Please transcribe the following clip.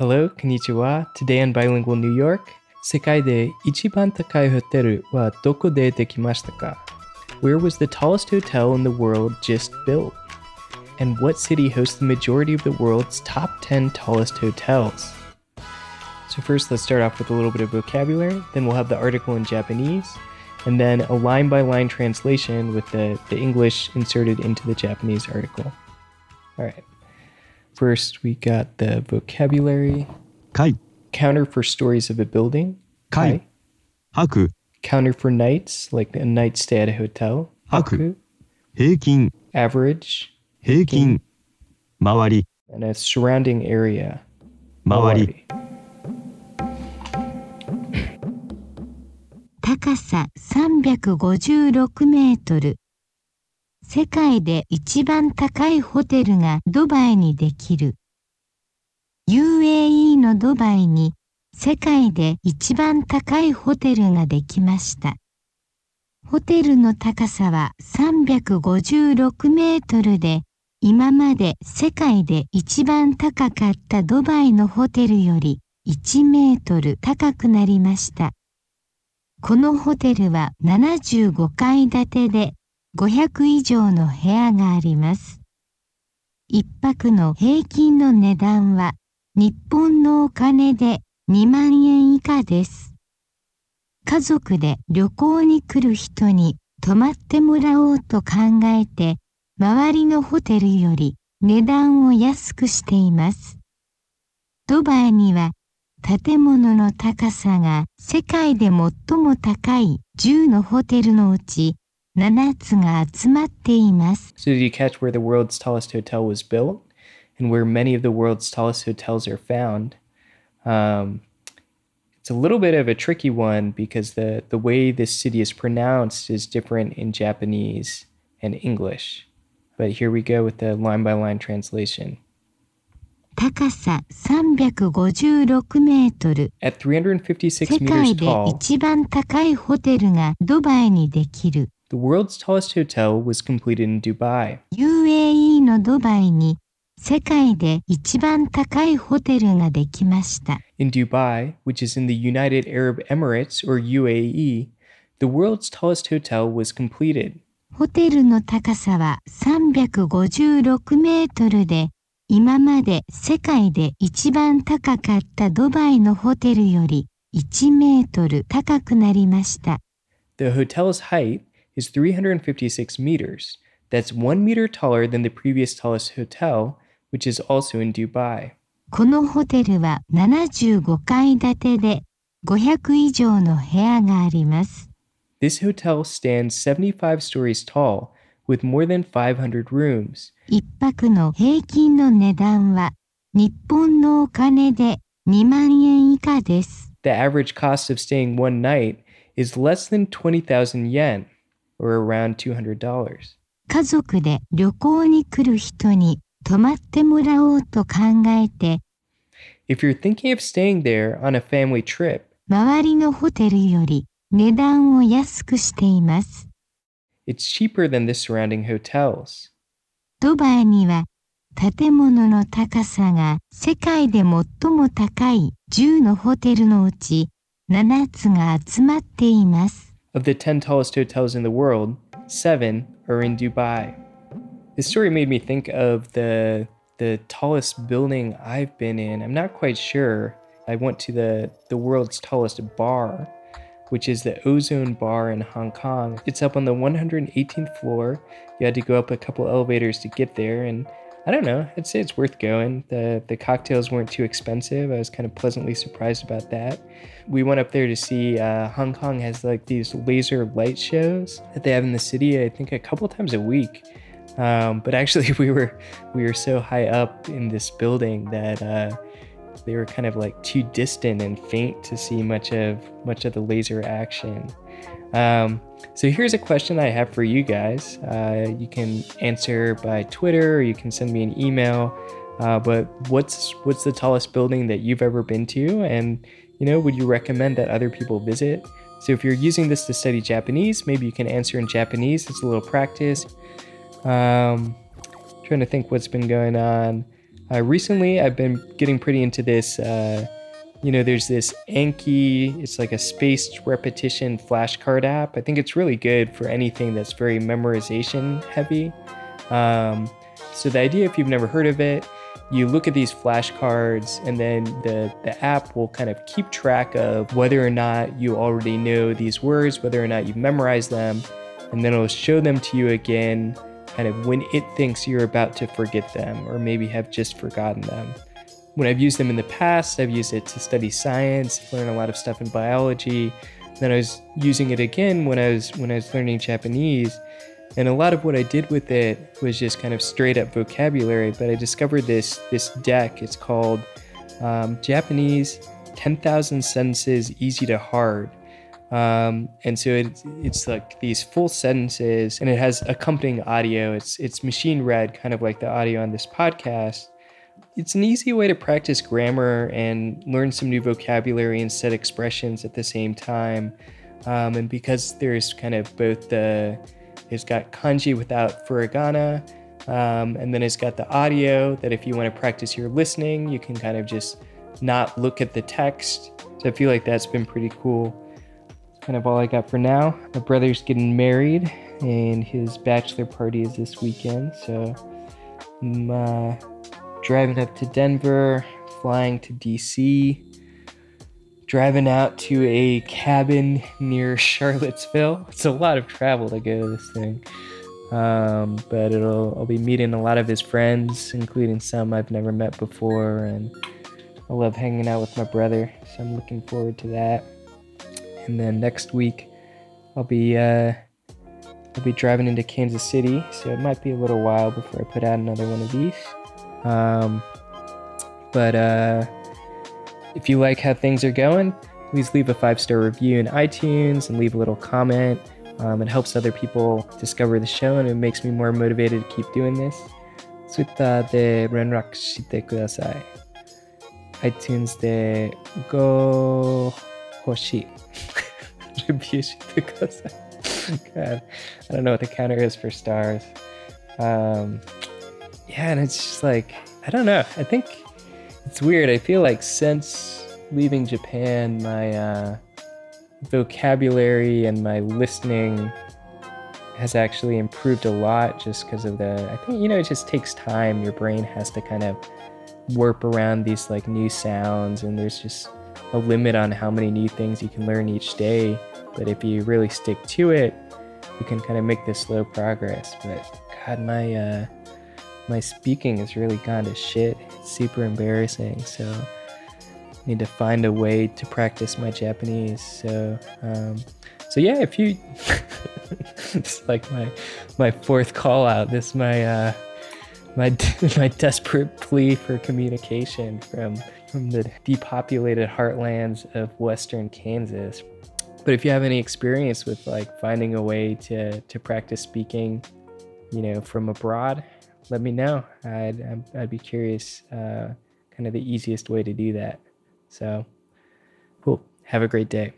Hello, konnichiwa. Today in bilingual New York, Sekai de Ichiban Takai Hoteru wa Doko de Dekimashita ka? Where was the tallest hotel in the world just built? And what city hosts the majority of the world's top 10 tallest hotels? So, first, let's start off with a little bit of vocabulary, then, we'll have the article in Japanese, and then a line by line translation with the, the English inserted into the Japanese article. All right. First, we got the vocabulary 階、 counter for stories of a building. 階、泊、 Counter for nights, like a night stay at a hotel. 泊平均、 Average. 平均、周り、 And a surrounding area. 周り、高さ356メートル。 世界で一番高いホテルがドバイにできる。UAE のドバイに世界で一番高いホテルができました。ホテルの高さは356メートルで、今まで世界で一番高かったドバイのホテルより1メートル高くなりました。このホテルは75階建てで500以上の部屋があります。一泊の平均の値段は日本のお金で2万円以下です。家族で旅行に来る人に泊まってもらおうと考えて周りのホテルより値段を安くしています。ドバイには建物の高さが世界で最も高い10のホテルのうち 7つが集まっています。 So, did you catch where the world's tallest hotel was built and where many of the world's tallest hotels are found? Um, it's a little bit of a tricky one because the, the way this city is pronounced is different in Japanese and English. But here we go with the line by line translation. 高さ356メートル。 At 356世 meters 界で tall, 一番高いホテルがドバイにできる。 the world's tallest hotel was completed in Dubai. UAE のドバイに世界で一番高いホテルができました。 In Dubai, which is in the United Arab Emirates or UAE, the world's tallest hotel was completed. ホテルの高さは356メートルで、今まで世界で一番高かったドバイのホテルより1メートル高くなりました。 The hotel's height is 356 meters. That's one meter taller than the previous tallest hotel, which is also in Dubai. このホテルは75階建てで500以上の部屋があります。 This hotel stands 75 stories tall with more than 500 rooms. 一泊の平均の値段は日本のお金で2万円以下です。 The average cost of staying one night is less than 20,000 yen, Or around $200. 家族で旅行に来る人に泊まってもらおうと考えて If you're thinking of staying there on a family trip, 周りのホテルより値段を安くしています。it's cheaper than the surrounding hotels. ドバイには建物の高さが世界で最も高い10のホテルのうち7つが集まっています。Of the 10 tallest hotels in the world, seven are in Dubai. This story made me think of the the tallest building I've been in. I'm not quite sure. I went to the the world's tallest bar, which is the Ozone Bar in Hong Kong. It's up on the 118th floor. You had to go up a couple elevators to get there, and I don't know. I'd say it's worth going. the The cocktails weren't too expensive. I was kind of pleasantly surprised about that. We went up there to see. Uh, Hong Kong has like these laser light shows that they have in the city. I think a couple times a week. Um, but actually, we were we were so high up in this building that uh, they were kind of like too distant and faint to see much of much of the laser action. Um, so here's a question I have for you guys. Uh, you can answer by Twitter, or you can send me an email. Uh, but what's what's the tallest building that you've ever been to, and you know, would you recommend that other people visit? So if you're using this to study Japanese, maybe you can answer in Japanese. It's a little practice. Um, trying to think what's been going on. Uh, recently, I've been getting pretty into this. Uh, you know, there's this Anki, it's like a spaced repetition flashcard app. I think it's really good for anything that's very memorization heavy. Um, so, the idea, if you've never heard of it, you look at these flashcards and then the, the app will kind of keep track of whether or not you already know these words, whether or not you've memorized them, and then it'll show them to you again kind of when it thinks you're about to forget them or maybe have just forgotten them. When I've used them in the past, I've used it to study science, learn a lot of stuff in biology. Then I was using it again when I was when I was learning Japanese and a lot of what I did with it was just kind of straight up vocabulary. But I discovered this this deck. It's called um, Japanese 10,000 Sentences Easy to Hard. Um, and so it's, it's like these full sentences and it has accompanying audio. It's, it's machine read, kind of like the audio on this podcast. It's an easy way to practice grammar and learn some new vocabulary and set expressions at the same time. Um, and because there's kind of both the it's got kanji without furigana. Um, and then it's got the audio that if you want to practice your listening, you can kind of just not look at the text. So I feel like that's been pretty cool. Kind of all I got for now. My brother's getting married and his bachelor party is this weekend. So I'm uh, driving up to Denver, flying to DC driving out to a cabin near Charlottesville. It's a lot of travel to go to this thing. Um, but it'll I'll be meeting a lot of his friends, including some I've never met before, and I love hanging out with my brother, so I'm looking forward to that And then next week, I'll be uh, I'll be driving into Kansas City, so it might be a little while before I put out another one of these. Um, but uh, if you like how things are going, please leave a five star review in iTunes and leave a little comment. Um, it helps other people discover the show and it makes me more motivated to keep doing this. Twitter で連絡してください。iTunes で5星 contribution because God, I don't know what the counter is for stars. Um, yeah, and it's just like I don't know. I think it's weird. I feel like since leaving Japan, my uh, vocabulary and my listening has actually improved a lot just because of the I think you know it just takes time your brain has to kind of warp around these like new sounds and there's just a limit on how many new things you can learn each day but if you really stick to it, you can kind of make this slow progress. But God, my uh, my speaking has really gone to shit. It's super embarrassing. So I need to find a way to practice my Japanese. So um, so yeah, if you it's like my my fourth call out. This my uh, my my desperate plea for communication from from the depopulated heartlands of western Kansas. But if you have any experience with like finding a way to to practice speaking, you know, from abroad, let me know. I'd I'd be curious, uh, kind of the easiest way to do that. So, cool. Have a great day.